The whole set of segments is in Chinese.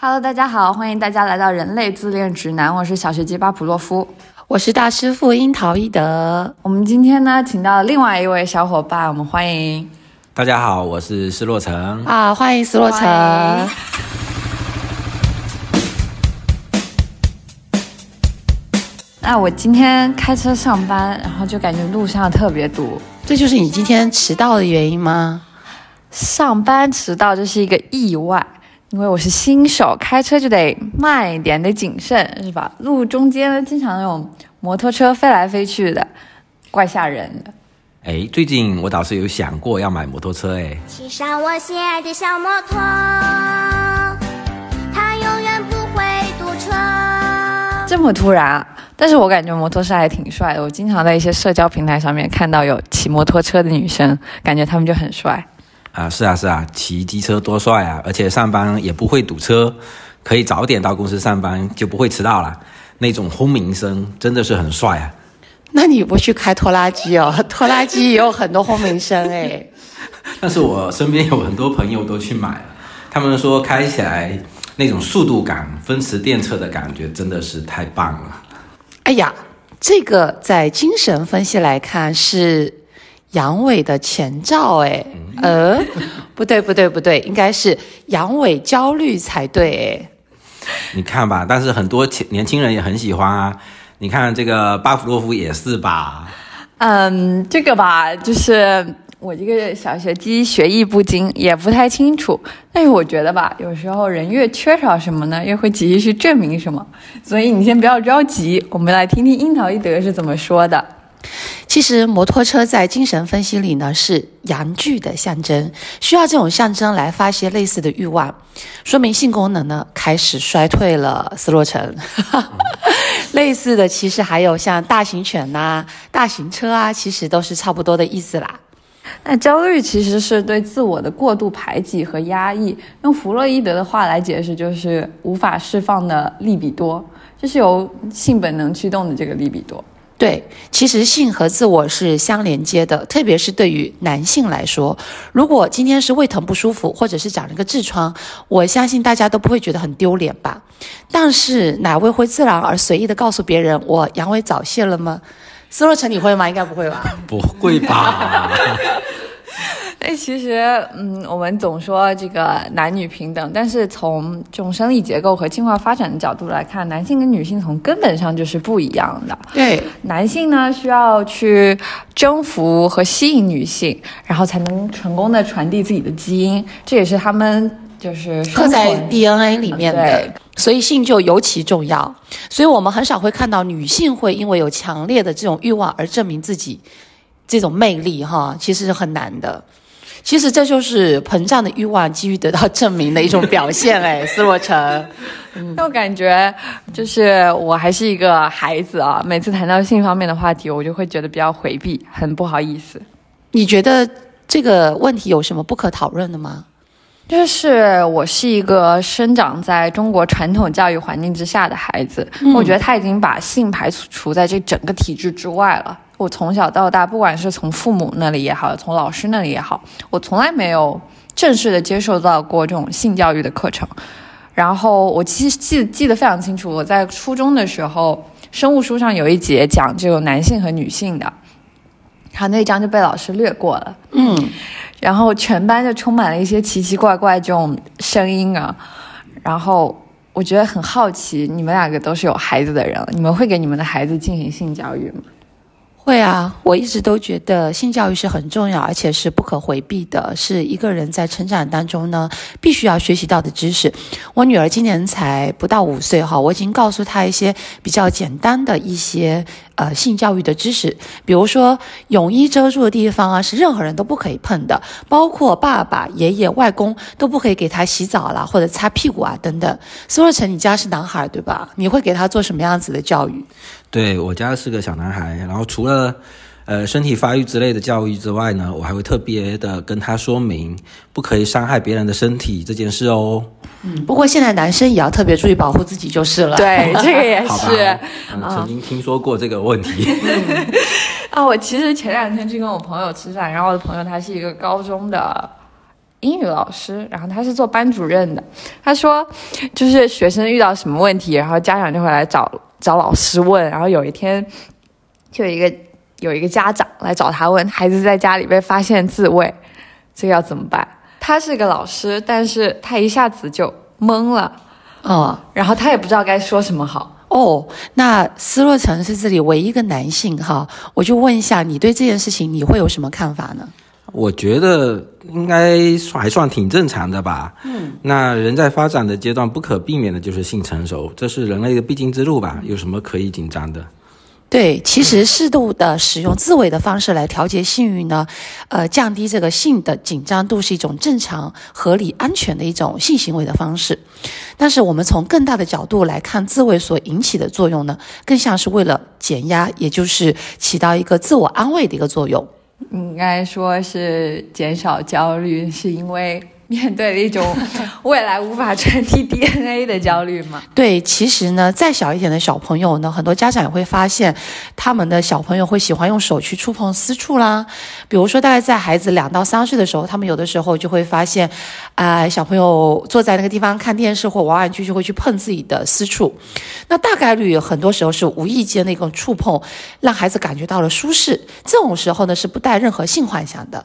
Hello，大家好，欢迎大家来到人类自恋指南，我是小学鸡巴普洛夫，我是大师傅樱桃一德。我们今天呢，请到另外一位小伙伴，我们欢迎。大家好，我是施洛成啊，欢迎施洛成。那我今天开车上班，然后就感觉路上特别堵，这就是你今天迟到的原因吗？上班迟到这是一个意外，因为我是新手，开车就得慢一点，得谨慎，是吧？路中间呢，经常那种摩托车飞来飞去的，怪吓人的。哎，最近我倒是有想过要买摩托车，哎，骑上我心爱的小摩托，它永远不会堵车。这么突然，但是我感觉摩托车还挺帅的。我经常在一些社交平台上面看到有骑摩托车的女生，感觉她们就很帅。啊，是啊，是啊，骑机车多帅啊！而且上班也不会堵车，可以早点到公司上班，就不会迟到了。那种轰鸣声真的是很帅啊！那你不去开拖拉机哦？拖拉机也有很多轰鸣声哎。但是我身边有很多朋友都去买了，他们说开起来那种速度感，风驰电掣的感觉真的是太棒了。哎呀，这个在精神分析来看是。阳痿的前兆，哎，呃，不对，不对，不对，应该是阳痿焦虑才对，你看吧，但是很多年轻人也很喜欢啊，你看这个巴甫洛夫也是吧？嗯，这个吧，就是我这个小学鸡学艺不精，也不太清楚，但是我觉得吧，有时候人越缺少什么呢，越会急于去证明什么，所以你先不要着急，我们来听听樱桃一德是怎么说的。其实摩托车在精神分析里呢是阳具的象征，需要这种象征来发泄类似的欲望，说明性功能呢开始衰退了。斯洛城，类似的其实还有像大型犬呐、大型车啊，其实都是差不多的意思啦。那焦虑其实是对自我的过度排挤和压抑，用弗洛伊德的话来解释，就是无法释放的利比多，就是由性本能驱动的这个利比多。对，其实性和自我是相连接的，特别是对于男性来说，如果今天是胃疼不舒服，或者是长了个痔疮，我相信大家都不会觉得很丢脸吧？但是哪位会自然而随意的告诉别人我阳痿早泄了吗？斯洛成，你会吗？应该不会吧？不会吧？哎，其实，嗯，我们总说这个男女平等，但是从这种生理结构和进化发展的角度来看，男性跟女性从根本上就是不一样的。对，男性呢需要去征服和吸引女性，然后才能成功的传递自己的基因，这也是他们就是刻在 DNA 里面的。所以性就尤其重要。所以我们很少会看到女性会因为有强烈的这种欲望而证明自己这种魅力，哈，其实是很难的。其实这就是膨胀的欲望基于得到证明的一种表现，哎，斯洛成。那我感觉就是我还是一个孩子啊，每次谈到性方面的话题，我就会觉得比较回避，很不好意思。你觉得这个问题有什么不可讨论的吗？就是我是一个生长在中国传统教育环境之下的孩子，我觉得他已经把性排除在这整个体制之外了。我从小到大，不管是从父母那里也好，从老师那里也好，我从来没有正式的接受到过这种性教育的课程。然后我其实记记得非常清楚，我在初中的时候，生物书上有一节讲这个男性和女性的，然后那一章就被老师略过了。嗯，然后全班就充满了一些奇奇怪怪这种声音啊。然后我觉得很好奇，你们两个都是有孩子的人了，你们会给你们的孩子进行性教育吗？会啊，我一直都觉得性教育是很重要，而且是不可回避的，是一个人在成长当中呢必须要学习到的知识。我女儿今年才不到五岁哈，我已经告诉她一些比较简单的一些呃性教育的知识，比如说泳衣遮住的地方啊是任何人都不可以碰的，包括爸爸、爷爷、外公都不可以给她洗澡啦或者擦屁股啊等等。苏若成，你家是男孩对吧？你会给他做什么样子的教育？对我家是个小男孩，然后除了，呃，身体发育之类的教育之外呢，我还会特别的跟他说明，不可以伤害别人的身体这件事哦。嗯，不过现在男生也要特别注意保护自己就是了。对，这个也是。嗯，曾经听说过这个问题。啊，我其实前两天去跟我朋友吃饭，然后我的朋友他是一个高中的英语老师，然后他是做班主任的。他说，就是学生遇到什么问题，然后家长就会来找找老师问。然后有一天，就有一个有一个家长来找他问，孩子在家里被发现自慰，这个要怎么办？他是个老师，但是他一下子就懵了，哦然后他也不知道该说什么好。哦，那斯洛城是这里唯一一个男性哈，我就问一下，你对这件事情你会有什么看法呢？我觉得应该还算挺正常的吧。嗯，那人在发展的阶段，不可避免的就是性成熟，这是人类的必经之路吧？有什么可以紧张的？对，其实适度的使用自慰的方式来调节性欲呢，呃，降低这个性的紧张度是一种正常、合理、安全的一种性行为的方式。但是我们从更大的角度来看，自慰所引起的作用呢，更像是为了减压，也就是起到一个自我安慰的一个作用。应该说是减少焦虑，是因为面对了一种未来无法传递 DNA 的焦虑吗？对，其实呢，再小一点的小朋友呢，很多家长也会发现，他们的小朋友会喜欢用手去触碰私处啦。比如说，大概在孩子两到三岁的时候，他们有的时候就会发现，啊、小朋友坐在那个地方看电视或玩玩具，就会去碰自己的私处。那大概率很多时候是无意间的一种触碰，让孩子感觉到了舒适。这种时候呢，是不带任何性幻想的。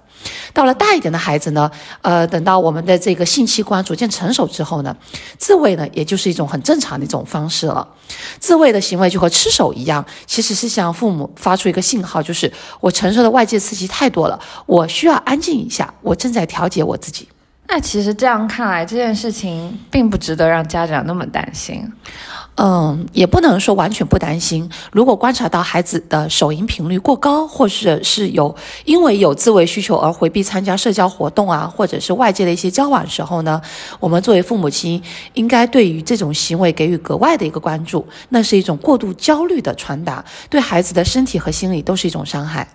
到了大一点的孩子呢，呃，等到我们的这个性器官逐渐成熟之后呢，自慰呢，也就是一种很正常的一种方式了。自慰的行为就和吃手一样，其实是向父母发出一个信号，就是我承受的外界刺激太多了，我需要安静一下，我正在调节我自己。那其实这样看来，这件事情并不值得让家长那么担心。嗯，也不能说完全不担心。如果观察到孩子的手淫频率过高，或者是有因为有自慰需求而回避参加社交活动啊，或者是外界的一些交往时候呢，我们作为父母亲应该对于这种行为给予格外的一个关注。那是一种过度焦虑的传达，对孩子的身体和心理都是一种伤害。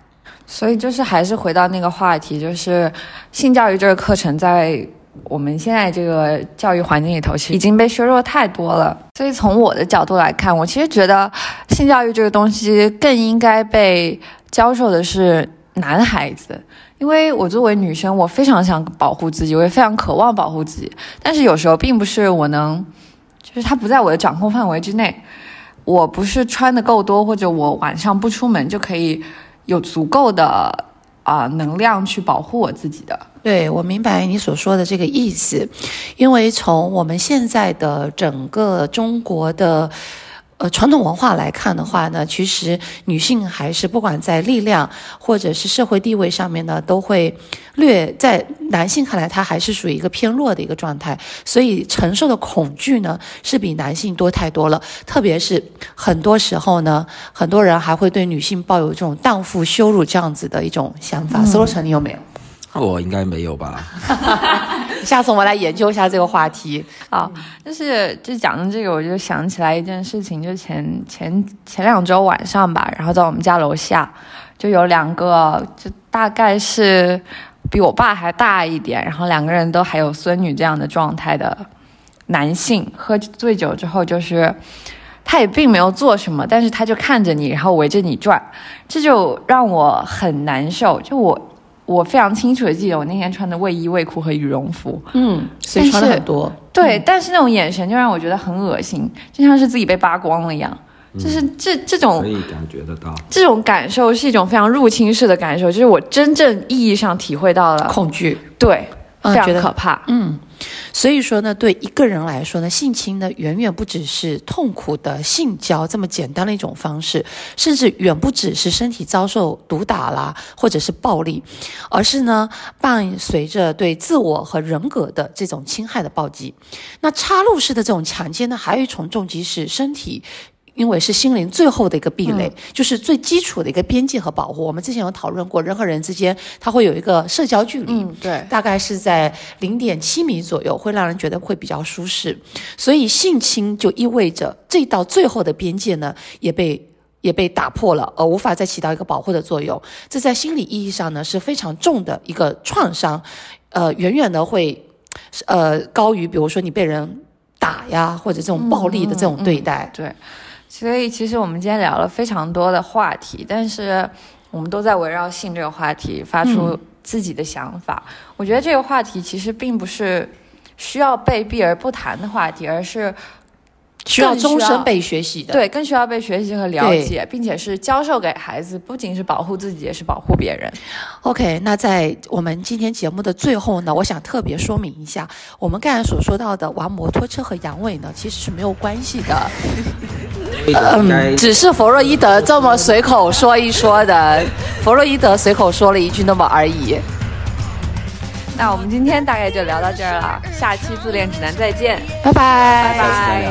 所以就是还是回到那个话题，就是性教育这个课程在我们现在这个教育环境里头，其实已经被削弱太多了。所以从我的角度来看，我其实觉得性教育这个东西更应该被教授的是男孩子。因为我作为女生，我非常想保护自己，我也非常渴望保护自己，但是有时候并不是我能，就是它不在我的掌控范围之内。我不是穿的够多，或者我晚上不出门就可以有足够的啊、能量去保护我自己的。对，我明白你所说的这个意思，因为从我们现在的整个中国的。呃，传统文化来看的话呢，其实女性还是不管在力量或者是社会地位上面呢，都会略在男性看来，她还是属于一个偏弱的一个状态，所以承受的恐惧呢是比男性多太多了。特别是很多时候呢，很多人还会对女性抱有这种荡妇羞辱这样子的一种想法。斯洛城，你有没有？我应该没有吧？下次我们来研究一下这个话题。啊，就是就讲到这个，我就想起来一件事情，就前前前两周晚上吧，然后在我们家楼下就有两个，就大概是比我爸还大一点，然后两个人都还有孙女这样的状态的男性，喝醉酒之后就是。他也并没有做什么，但是他就看着你，然后围着你转，这就让我很难受。就我，我非常清楚的记得我那天穿的卫衣、卫裤和羽绒服，嗯，所以穿的很多。对，但是那种眼神就让我觉得很恶心，就像是自己被扒光了一样。就是这这种可以感觉得到。这种感受是一种非常入侵式的感受，就是我真正意义上体会到了，恐惧，对，非常可怕。嗯，所以说呢，对一个人来说呢，性侵呢远远不只是痛苦的性交这么简单的一种方式，甚至远不只是身体遭受毒打啦，或者是暴力，而是呢伴随着对自我和人格的这种侵害的暴击。那插入式的这种强奸呢，还有一重重击是身体。因为是心灵最后的一个壁垒，就是最基础的一个边界和保护。我们之前有讨论过，人和人之间它会有一个社交距离，嗯，对，大概是在零点七米左右，会让人觉得会比较舒适。所以性侵就意味着这道最后的边界呢，也被也被打破了，而无法再起到一个保护的作用。这在心理意义上呢是非常重的一个创伤，呃，远远的会呃高于比如说你被人打呀，或者这种暴力的这种对待。对，所以其实我们今天聊了非常多的话题，但是我们都在围绕性这个话题发出自己的想法。我觉得这个话题其实并不是需要被避而不谈的话题，而是需要更需要终身被学习的。对更需要被学习和了解，并且是教授给孩子，不仅是保护自己，也是保护别人。OK，那在我们今天节目的最后呢，我想特别说明一下，我们刚才所说到的玩摩托车和阳痿呢，其实是没有关系的。嗯，只是弗洛伊德这么随口说一说的，弗洛伊德随口说了一句那么而已。那我们今天大概就聊到这儿了，下期自恋指南再见，拜拜。